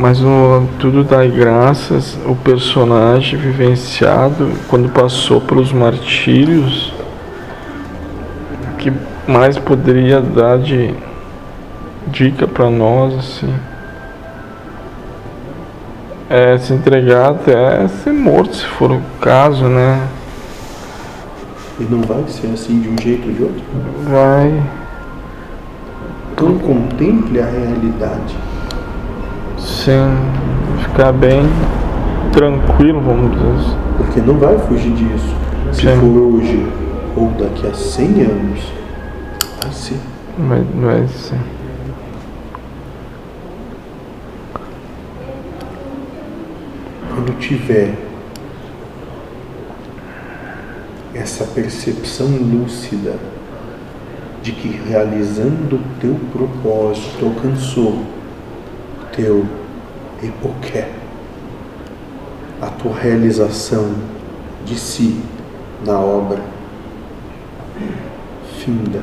Mas o, tudo dá graças o personagem vivenciado quando passou pelos martírios que mais poderia dar de dica para nós assim. É se entregar até ser morto se for o caso né? E não vai ser assim de um jeito ou de outro? Vai. Então contemple a realidade Sim, ficar bem tranquilo, vamos dizer assim. Porque não vai fugir disso. Se Sim. for hoje ou daqui a 100 anos, vai ser. Vai, vai ser. Quando tiver essa percepção lúcida de que realizando o teu propósito alcançou o teu epoqué, a tua realização de si na obra, finda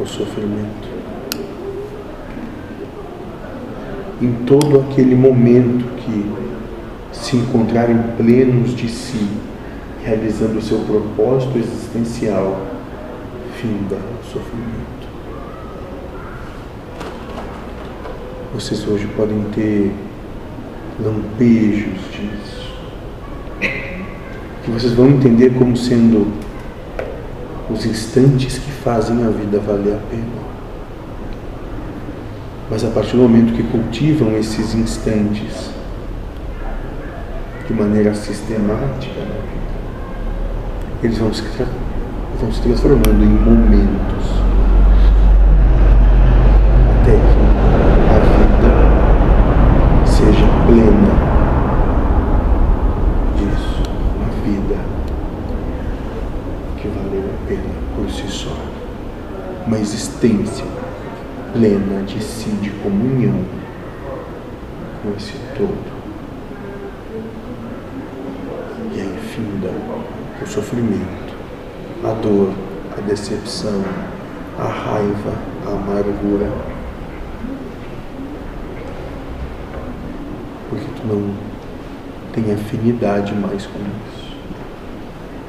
o sofrimento. Em todo aquele momento que se encontrarem plenos de si, realizando o seu propósito existencial, finda o sofrimento. Vocês hoje podem ter lampejos disso, que vocês vão entender como sendo os instantes que fazem a vida valer a pena. Mas a partir do momento que cultivam esses instantes de maneira sistemática eles vão se, vão se transformando em momentos plena disso, uma vida que valeu a pena por si só, uma existência plena de si, de comunhão com esse todo. E aí finda o sofrimento, a dor, a decepção, a raiva, a amargura, porque tu não tem afinidade mais com isso.